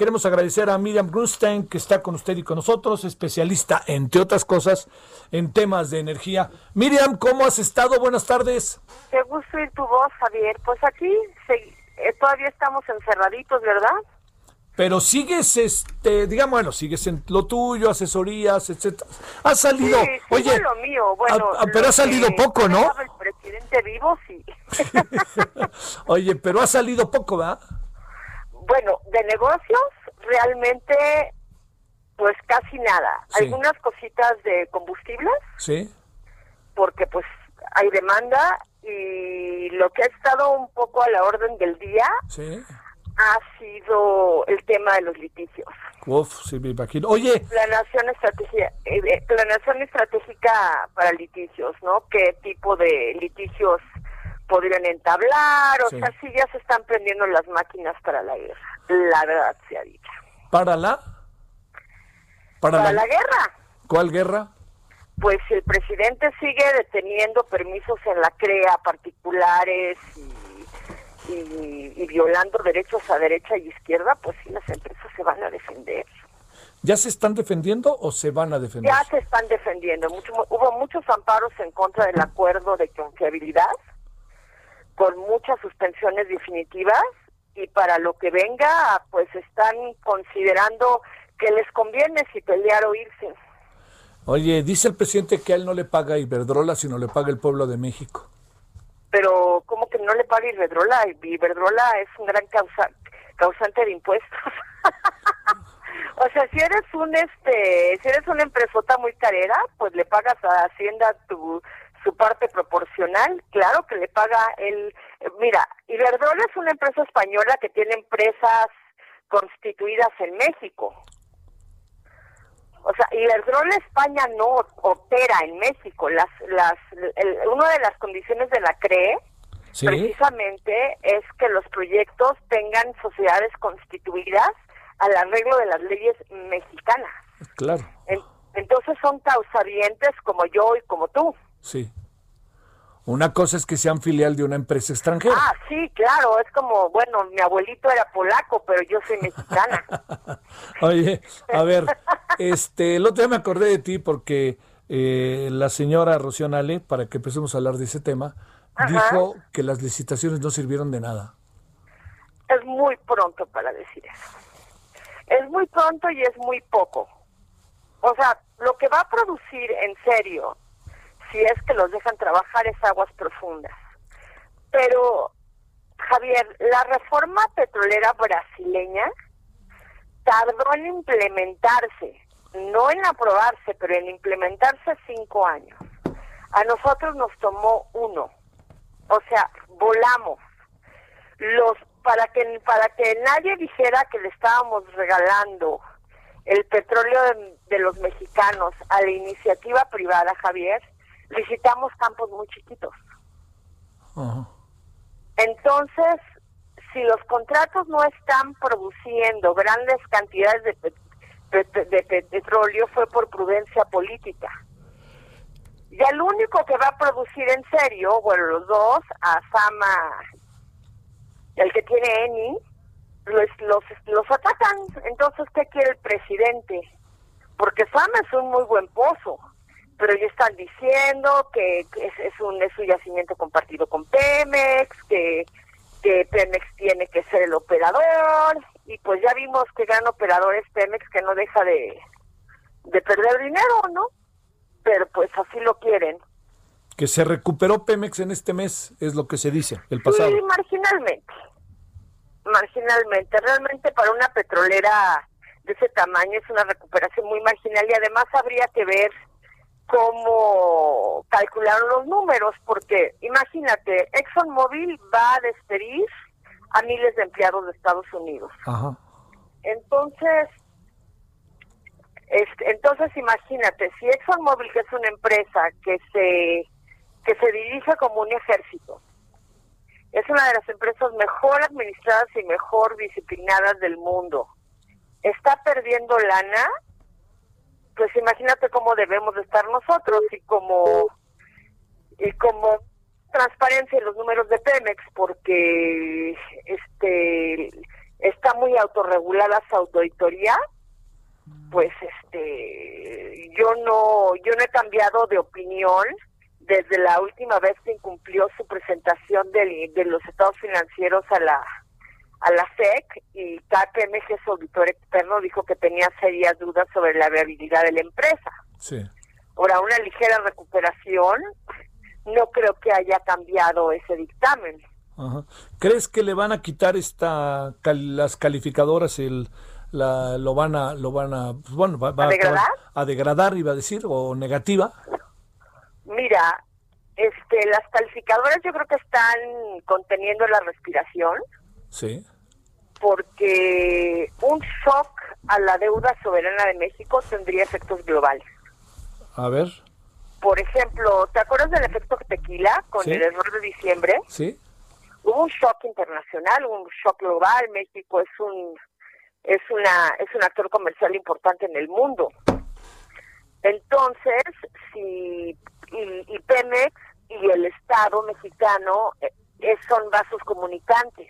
Queremos agradecer a Miriam Grustein, que está con usted y con nosotros, especialista, entre otras cosas, en temas de energía. Miriam, ¿cómo has estado? Buenas tardes. Qué gusto oír tu voz, Javier. Pues aquí eh, todavía estamos encerraditos, ¿verdad? pero sigues, este, digamos, bueno, sigues en lo tuyo, asesorías, etcétera. Ha salido, sí, oye, lo mío. Bueno, a- a- pero ha salido poco, ¿no? El presidente vivo, sí. oye, pero ha salido poco, ¿verdad? Bueno, de negocios, realmente, pues casi nada. Sí. Algunas cositas de combustibles, Sí, porque pues hay demanda y lo que ha estado un poco a la orden del día sí. ha sido el tema de los litigios. Uf, sí, me imagino. Oye, Planación estratégica, eh, eh, planación estratégica para litigios, ¿no? ¿Qué tipo de litigios podrían entablar? O Sí. sea, sí ya se están prendiendo las máquinas para la guerra. La verdad se ha dicho. para la, para, Para la, la guerra, ¿cuál guerra? pues si el presidente sigue deteniendo permisos en la CREA particulares y, y- y violando derechos a derecha y izquierda, pues sí, las empresas se van a defender. ¿Ya se están defendiendo o se van a defender? Ya se están defendiendo. Mucho, hubo muchos amparos en contra del acuerdo de confiabilidad, con muchas suspensiones definitivas, y para lo que venga, pues están considerando que les conviene si pelear o irse. Oye, dice el presidente que a él no le paga Iberdrola, sino le paga el pueblo de México. Pero, ¿cómo que no le paga Iberdrola? Iberdrola es un gran causa, causante de impuestos. o sea, si eres un este, si eres una empresota muy carera, pues le pagas a Hacienda tu su parte proporcional, claro que le paga el mira, Iberdrola es una empresa española que tiene empresas constituidas en México. O sea, Iberdrola España no opera en México. Las, las, el- una de las condiciones de la CRE Sí. precisamente es que los proyectos tengan sociedades constituidas al arreglo de las leyes mexicanas. Claro, En- entonces son causavientes como yo y como tú. Sí. Una cosa es que sean filial de una empresa extranjera. Ah, sí, claro, es como, bueno, mi abuelito era polaco, pero yo soy mexicana. Oye, a ver, este, el otro día me acordé de ti porque eh, la señora Rocío Nale, para que empecemos a hablar de ese tema, dijo que las licitaciones no sirvieron de nada. es muy pronto para decir eso. Es muy pronto y es muy poco. O sea, lo que va a producir en serio, si es que los dejan trabajar, es aguas profundas. Pero, Javier, la reforma petrolera brasileña tardó en implementarse, no en aprobarse, pero en implementarse cinco años. A nosotros nos tomó uno. O sea, volamos los para que para que nadie dijera que le estábamos regalando el petróleo de, de los mexicanos a la iniciativa privada, Javier, licitamos campos muy chiquitos. Entonces, si los contratos no están produciendo grandes cantidades de, pe- de pe- petróleo fue por prudencia política. Y el único que va a producir en serio, bueno, los dos, a Sama, el que tiene Eni, los, los, los atacan. Entonces, ¿qué quiere el presidente? Porque Sama es un muy buen pozo, pero ya están diciendo que, que es, es un, es un yacimiento compartido con Pemex, que, que Pemex tiene que ser el operador, y pues ya vimos que gran operador es Pemex, que no deja de, de perder dinero, ¿no? Pero pues así lo quieren. Que se recuperó Pemex en este mes, es lo que se dice, el pasado. Sí, marginalmente. Marginalmente. Realmente para una petrolera de ese tamaño es una recuperación muy marginal y además habría que ver cómo calcularon los números, porque imagínate, ExxonMobil va a despedir a miles de empleados de Estados Unidos. Entonces, este, entonces imagínate, si ExxonMobil, que es una empresa que se, que se dirige como un ejército, es una de las empresas mejor administradas y mejor disciplinadas del mundo, está perdiendo lana, pues imagínate cómo debemos de estar nosotros y como y como transparencia en los números de Pemex porque este está muy autorregulada su auditoría. Pues este yo no yo no he cambiado de opinión desde la última vez que incumplió su presentación de, de los estados financieros a la a la SEC y KPMG, su auditor externo, dijo que tenía serias dudas sobre la viabilidad de la empresa. Sí. Ahora, una ligera recuperación, no creo que haya cambiado ese dictamen. ¿Crees que le van a quitar esta las calificadoras el la, lo van a lo van a pues, bueno va, ¿A, degradar? a degradar iba a decir o negativa? Mira, este las calificadoras yo creo que están conteniendo la respiración. Sí. Porque un shock a la deuda soberana de México tendría efectos globales. A ver. Por ejemplo, ¿te acuerdas del efecto tequila con el error de diciembre? Sí. Hubo un shock internacional, un shock global. México es un es una es un actor comercial importante en el mundo. Entonces, si y, Pemex y el Estado mexicano eh, son vasos comunicantes.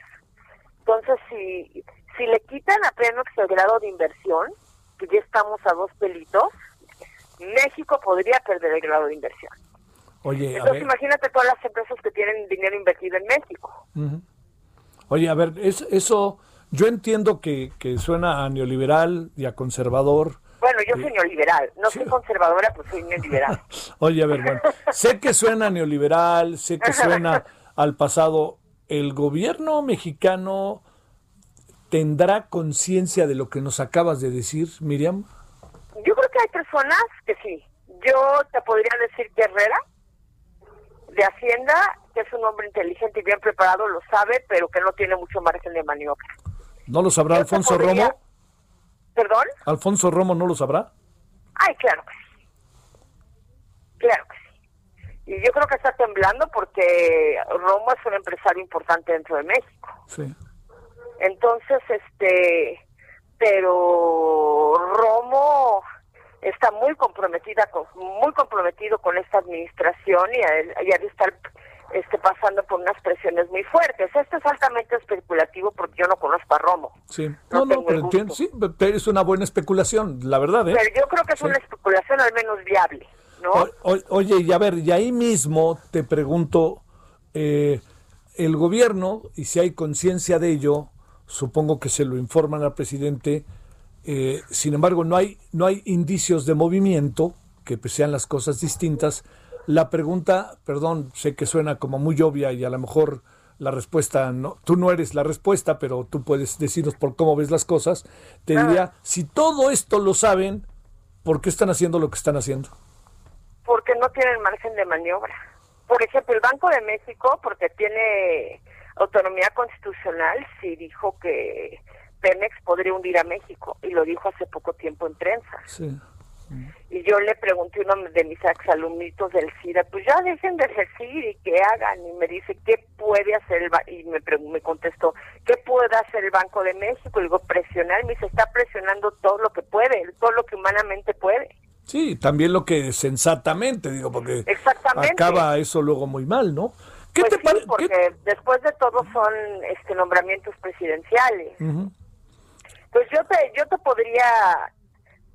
Entonces, si si le quitan a Pemex el grado de inversión, que ya estamos a dos pelitos, México podría perder el grado de inversión. Oye, Entonces imagínate todas las empresas que tienen dinero invertido en México. Oye, a ver, eso, yo entiendo que, suena a neoliberal y a conservador. Bueno, yo soy neoliberal, no soy conservadora, pues soy neoliberal. Oye, a ver, bueno, sé que suena neoliberal, sé que suena al pasado. ¿El gobierno mexicano tendrá conciencia de lo que nos acabas de decir, Miriam? Yo creo que hay personas que sí. Yo te podría decir que Herrera, de Hacienda, que es un hombre inteligente y bien preparado, lo sabe, pero que no tiene mucho margen de maniobra. ¿No lo sabrá Alfonso Romo? ¿Perdón? ¿Alfonso Romo no lo sabrá? Ay, claro que sí. Claro que sí. Y yo creo que está temblando porque Romo es un empresario importante dentro de México. Sí. Entonces, este, pero Romo está muy comprometida con, muy comprometido con esta administración y, y ha de estar este, pasando por unas presiones muy fuertes. Esto es altamente especulativo porque yo no conozco a Romo. Sí, no, no, pero entiendo, sí, es una buena especulación, la verdad. ¿eh? Pero yo creo que es una especulación al menos viable, ¿no? oye, y a ver, y ahí mismo te pregunto, eh, el gobierno, y si hay conciencia de ello, supongo que se lo informan al presidente, eh, sin embargo no hay, no hay indicios de movimiento, que sean las cosas distintas. La pregunta, perdón, sé que suena como muy obvia y a lo mejor la respuesta, no, tú no eres la respuesta, pero tú puedes decirnos por cómo ves las cosas. Te diría, si todo esto lo saben, ¿por qué están haciendo lo que están haciendo? Porque no tienen margen de maniobra. Por ejemplo, el Banco de México, porque tiene autonomía constitucional sí dijo que Pemex podría hundir a México y lo dijo hace poco tiempo en prensa. Sí. Y yo le pregunté a uno de mis exalumnitos del CIDA, pues ya dejen de decir y que hagan. Y me dice, ¿qué puede hacer el Y me, me contestó, ¿qué puede hacer el Banco de México? Y digo, presionar. Me dice, está presionando todo lo que puede, todo lo que humanamente puede. Sí, también lo que sensatamente, digo, porque acaba eso luego muy mal, ¿no? ¿Qué pues te sí, porque después de todo son este nombramientos presidenciales. Pues yo te yo te podría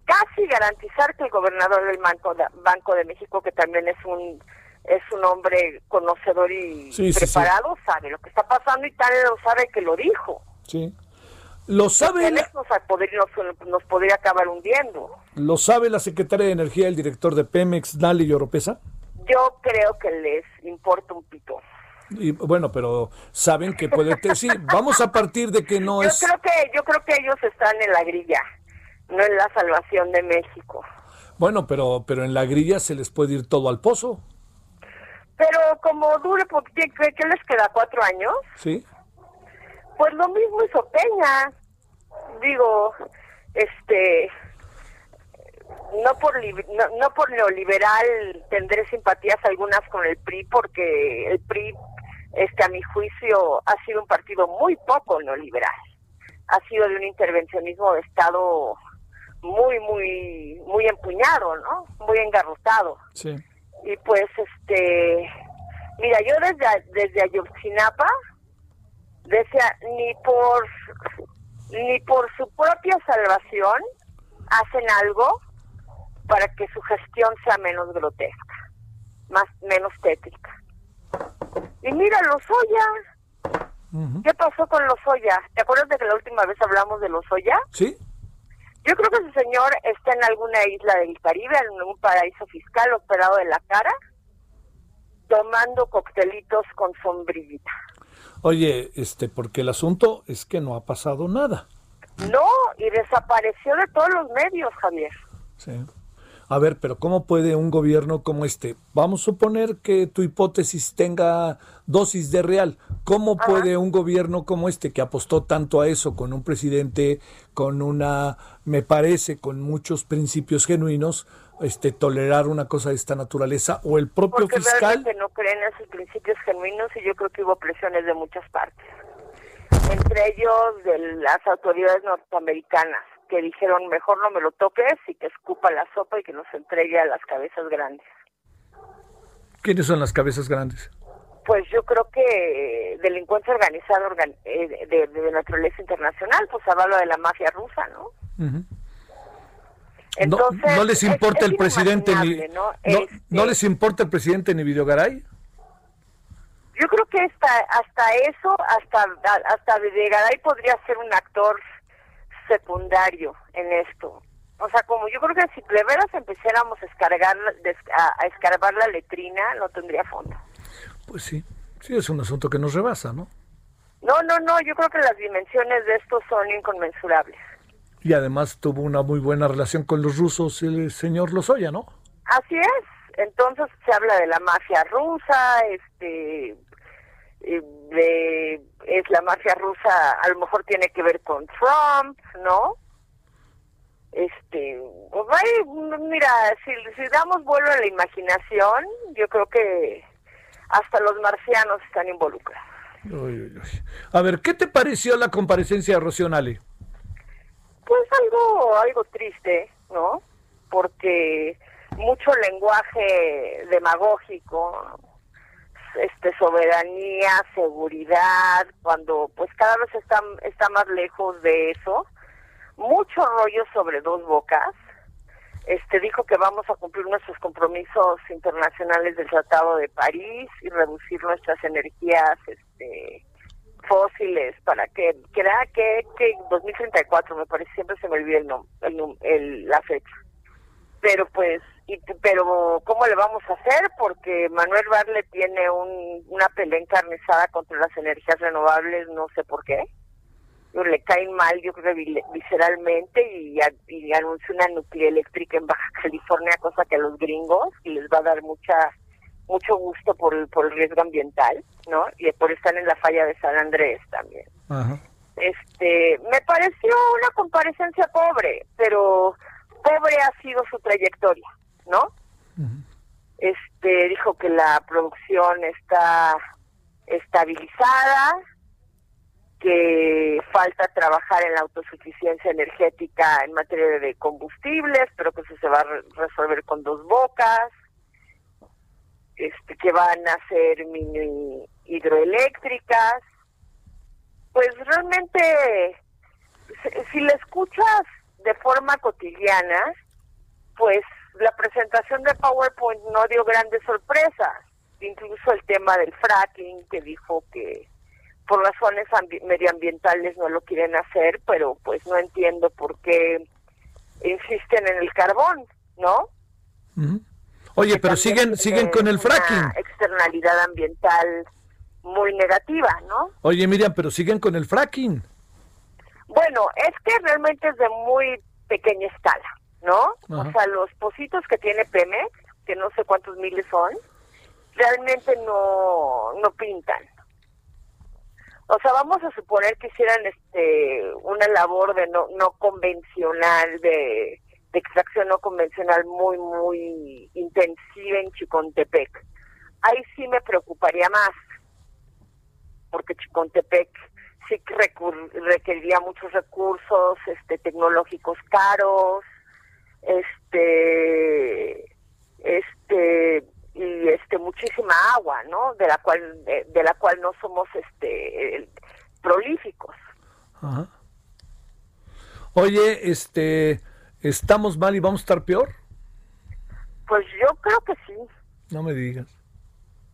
casi garantizar que el gobernador del Banco de, Banco de México, que también es un es un hombre conocedor y preparado, sabe lo que está pasando y tal lo sabe que lo dijo. Sí. Lo sabe. nos, nos, nos, podría acabar hundiendo. ¿Lo sabe la secretaria de Energía, el director de Pemex, Nali Yoropesa? Yo creo que les importa un pito. Y bueno, pero saben que puede sí, vamos a partir de que no es Yo creo que yo creo que ellos están en la grilla, no en la salvación de México. Bueno, pero pero en la grilla se les puede ir todo al pozo. Pero como dure, ¿qué, qué les queda? ¿Cuatro años? Sí. Pues lo mismo hizo Peña. Digo, este, no por no, no, por neoliberal tendré simpatías algunas con el PRI porque el PRI este a mi juicio ha sido un partido muy poco neoliberal ha sido de un intervencionismo de estado muy muy muy empuñado no muy engarrotado sí. y pues este mira yo desde desde Ayotzinapa decía ni por ni por su propia salvación hacen algo para que su gestión sea menos grotesca, más menos tétrica. Y mira, Lozoya. ¿Qué pasó con Lozoya? ¿Te acuerdas de que la última vez hablamos de Lozoya? Sí. Yo creo que ese señor está en alguna isla del Caribe, en un paraíso fiscal operado de la cara, tomando coctelitos con sombrillita. Oye, este, porque el asunto es que no ha pasado nada. No, y desapareció de todos los medios, Javier. Sí. A ver, pero ¿cómo puede un gobierno como este? Vamos a suponer que tu hipótesis tenga dosis de real. ¿Cómo puede un gobierno como este, que apostó tanto a eso, con un presidente, con una, me parece, con muchos principios genuinos, este, tolerar una cosa de esta naturaleza? ¿O el propio Porque fiscal? realmente no creen en esos principios genuinos y yo creo que hubo presiones de muchas partes. Entre ellos de las autoridades norteamericanas que dijeron mejor no me lo toques y que escupa la sopa y que nos entregue a las cabezas grandes. ¿Quiénes son las cabezas grandes? Pues yo creo que delincuencia organizada organ eh, de, de, naturaleza internacional, pues habla de la mafia rusa, ¿no? Uh -huh. Entonces, no, no, les importa es, es el presidente ni ¿no? No, Este, ¿no les importa el presidente ni Videogaray? Yo creo que hasta hasta eso, hasta hasta Videgaray podría ser un actor secundario en esto. O sea, como yo creo que si de veras empezáramos a escargar a, a escarbar la letrina, no tendría fondo. Pues sí, sí es un asunto que nos rebasa, ¿no? No, no, no, yo creo que las dimensiones de esto son inconmensurables. Y además tuvo una muy buena relación con los rusos el señor Lozoya, ¿no? Así es. Entonces se habla de la mafia rusa, este, de, es la mafia rusa, a lo mejor tiene que ver con Trump, ¿no? Este, pues mira, si, si damos vuelo a la imaginación, yo creo que hasta los marcianos están involucrados. Uy, uy, uy. A ver, ¿qué te pareció la comparecencia de Rocío Nale? Pues algo, algo triste, ¿no? Porque mucho lenguaje demagógico, este soberanía, seguridad, cuando pues cada vez está, está más lejos de eso, mucho rollo sobre dos bocas. Este dijo que vamos a cumplir nuestros compromisos internacionales del Tratado de París y reducir nuestras energías este fósiles para que que que, que 2034 me parece siempre se me olvida el, el, el la fecha. Pero pues y, pero cómo le vamos a hacer porque Manuel Barle tiene un, una pelea encarnizada contra las energías renovables no sé por qué. Le caen mal yo creo visceralmente y, anunció una nuclear eléctrica en Baja California cosa que a los gringos les va a dar mucha mucho gusto por el, por el riesgo ambiental, ¿no? Y por estar en la falla de San Andrés también. Ajá. Este, me pareció una comparecencia pobre, pero pobre ha sido su trayectoria, ¿no? Este, dijo que la producción está estabilizada, que falta trabajar en la autosuficiencia energética en materia de combustibles, pero que eso se va a resolver con dos bocas este, que van a ser mini hidroeléctricas. Pues realmente, si la escuchas de forma cotidiana, pues la presentación de PowerPoint no dio grandes sorpresas. Incluso el tema del fracking, que dijo que por razones medioambientales no lo quieren hacer, pero pues no entiendo por qué insisten en el carbón, ¿no? Uh. Oye, pero siguen siguen con el fracking. Una externalidad ambiental muy negativa, ¿no? Oye, Miriam, pero siguen con el fracking. Bueno, es que realmente es de muy pequeña escala, ¿no? Ajá. O sea, los pocitos que tiene Pemex, que no sé cuántos miles son, realmente no no pintan. O sea, vamos a suponer que hicieran este una labor de no, no convencional, de, de extracción no convencional muy, muy intensiva en Chicontepec. Ahí sí me preocuparía más, porque Chicontepec sí que requeriría muchos recursos este tecnológicos caros, este este y este muchísima agua, ¿no? De la cual de, la cual no somos este prolíficos. Oye, este estamos mal y vamos a estar peor? Pues yo creo que sí. No me digas.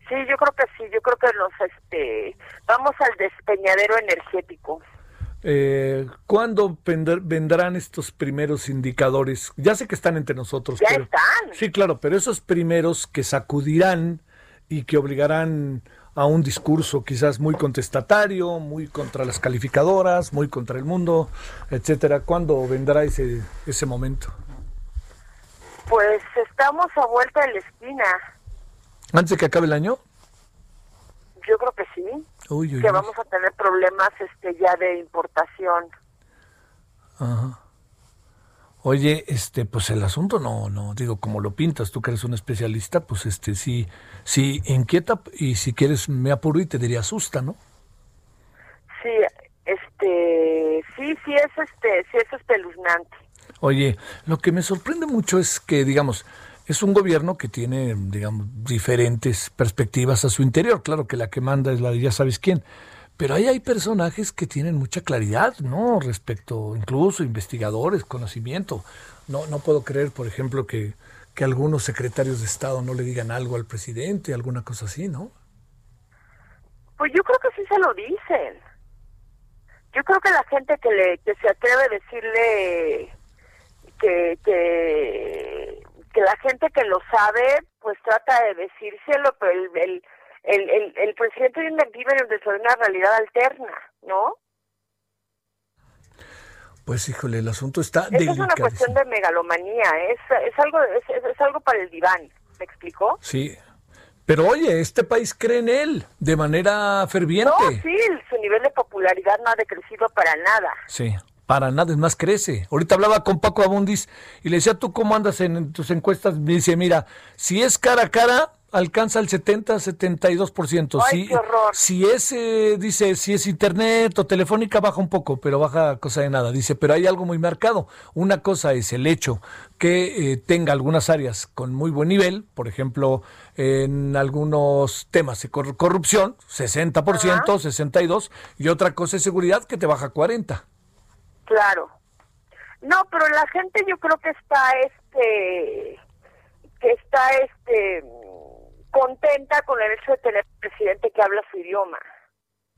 Sí, yo creo que sí, yo creo que nos este vamos al despeñadero energético. Eh, ¿Cuándo vendrán estos primeros indicadores? Ya sé que están entre nosotros. Ya están. Sí, claro, pero esos primeros que sacudirán y que obligarán a un discurso quizás muy contestatario, muy contra las calificadoras, muy contra el mundo, etcétera. ¿Cuándo vendrá ese ese momento? Pues estamos a vuelta de la esquina. ¿Antes de que acabe el año? Yo creo que sí que vamos a tener problemas este ya de importación. Ajá. Oye, este, pues el asunto no, no, digo, como lo pintas, tú que eres un especialista, pues este, sí, sí inquieta y si quieres me apuro y te diría asusta, ¿no? Sí, este, sí, sí es este, sí es espeluznante. Oye, lo que me sorprende mucho es que, digamos, es un gobierno que tiene, digamos, diferentes perspectivas a su interior. Claro que la que manda es la de ya sabes quién. Pero ahí hay personajes que tienen mucha claridad, ¿no? Respecto, incluso investigadores, conocimiento. No, no puedo creer, por ejemplo, que, que algunos secretarios de Estado no le digan algo al presidente, alguna cosa así, ¿no? Pues yo creo que sí se lo dicen. Yo creo que la gente que, le, que se atreve a decirle que, que que la gente que lo sabe, pues trata de decírselo, pero el, el, el, el, presidente vive dentro de una realidad alterna, ¿no? Pues híjole, el asunto está Es una cuestión de megalomanía, es, es algo es, es, algo para el diván, ¿me explicó? Sí, pero oye, este país cree en él de manera ferviente. No, sí, su nivel de popularidad no ha decrecido para nada. Sí. Para nada, es más, crece. Ahorita hablaba con Paco Abundis y le decía, ¿tú cómo andas en, tus encuestas? Me dice, mira, si es cara a cara, alcanza el 70, 72%. Ay, si, horror. si es, eh, dice, si es internet o telefónica, baja un poco, pero baja cosa de nada. Dice, pero hay algo muy marcado. Una cosa es el hecho que eh, tenga algunas áreas con muy buen nivel, por ejemplo, en algunos temas de corrupción, 60%, 62%, y otra cosa es seguridad que te baja 40%. Claro. No, pero la gente yo creo que está este que está este contenta con el hecho de tener un presidente que habla su idioma.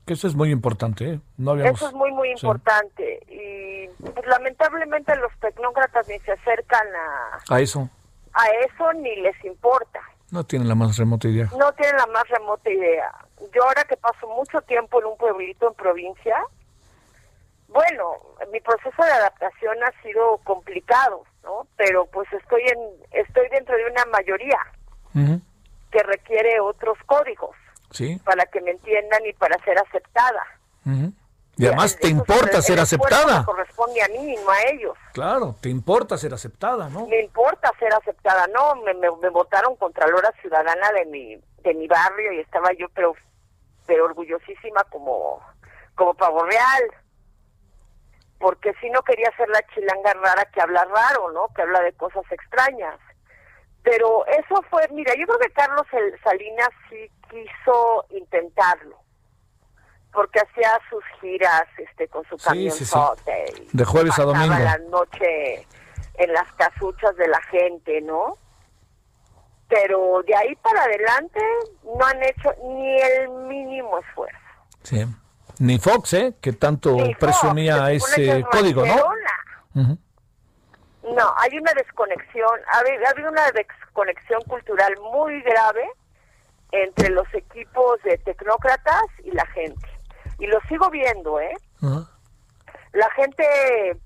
Que eso es muy importante, ¿eh? No Eso es muy, muy importante. Y pues, lamentablemente los tecnócratas ni se acercan a... A eso. A eso ni les importa. No tienen la más remota idea. No tienen la más remota idea. Yo ahora que paso mucho tiempo en un pueblito en provincia, bueno, mi proceso de adaptación ha sido complicado, ¿no? Pero pues estoy en estoy dentro de una mayoría que requiere otros códigos ¿Sí? para que me entiendan y para ser aceptada. Y además te importa ser aceptada. corresponde a mí, no a ellos. Claro, te importa ser aceptada, ¿no? Me importa ser aceptada, no, me, me, me votaron Contralora Ciudadana de mi de mi barrio y estaba yo pero pero orgullosísima como como pavo real porque si no quería ser la chilanga rara que habla raro, ¿no? Que habla de cosas extrañas. Pero eso fue, mira, yo creo que Carlos Salinas sí quiso intentarlo, porque hacía sus giras este con su camión sí, de jueves a domingo. la noche en las casuchas de la gente, ¿no? Pero de ahí para adelante no han hecho ni el mínimo esfuerzo. Sí. Ni Fox, ¿eh? Que tanto presumía ese código, ¿no? No, hay una desconexión, ha habido una desconexión cultural muy grave entre los equipos de tecnócratas y la gente. Y lo sigo viendo, ¿eh? La gente,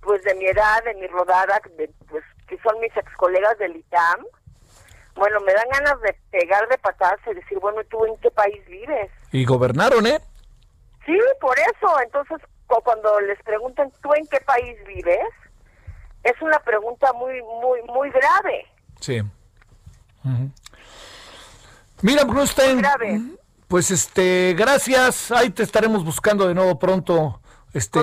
pues de mi edad, de mi rodada, pues que son mis ex colegas del ITAM, bueno, me dan ganas de pegar de patadas y decir, bueno, ¿tú en qué país vives? Y gobernaron, ¿eh? Sí, por eso. Entonces, cuando les preguntan, ¿tú en qué país vives? Es una pregunta muy, muy, muy grave. Sí. Mira, Brustein, pues este, gracias. Ahí te estaremos buscando de nuevo pronto. Este,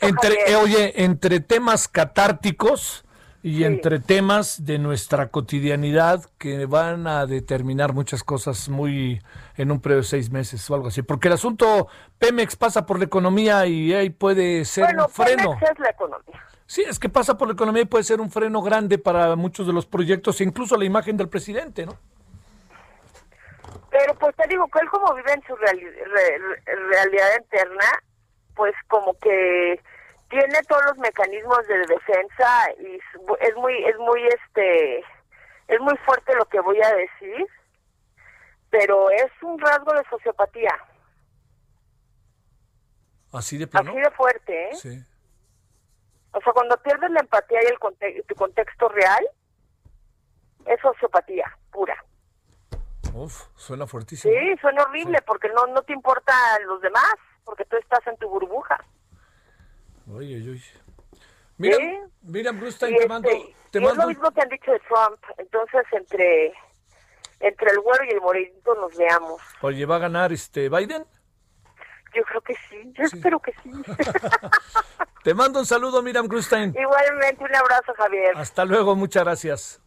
entre, eh, oye, entre temas catárticos y entre temas de nuestra cotidianidad que van a determinar muchas cosas muy en un periodo de seis meses o algo así. Porque el asunto Pemex pasa por la economía y ahí puede ser un freno. Pemex es la economía. Sí, es que pasa por la economía y puede ser un freno grande para muchos de los proyectos, incluso la imagen del presidente, ¿no? Pero pues te digo que él como vive en su realidad interna, pues como que tiene todos los mecanismos de defensa y es muy es muy este es muy fuerte lo que voy a decir, pero es un rasgo de sociopatía. Así de Así de fuerte, ¿eh? Sí. O sea, cuando pierdes la empatía y el tu contexto real, es sociopatía pura. Uf, suena fuertísimo. Sí, suena horrible porque no, no te importan los demás, porque tú estás en tu burbuja. Oye, oye. Mira, mira Bruce, te este, mando... Es lo mismo que han dicho de Trump. Entonces, entre entre el güero y el morenito nos veamos. Oye, ¿va a ganar este Biden? Yo creo que sí, yo espero que sí. Te mando un saludo, Miriam Grustein. Igualmente, un abrazo, Javier. Hasta luego, muchas gracias.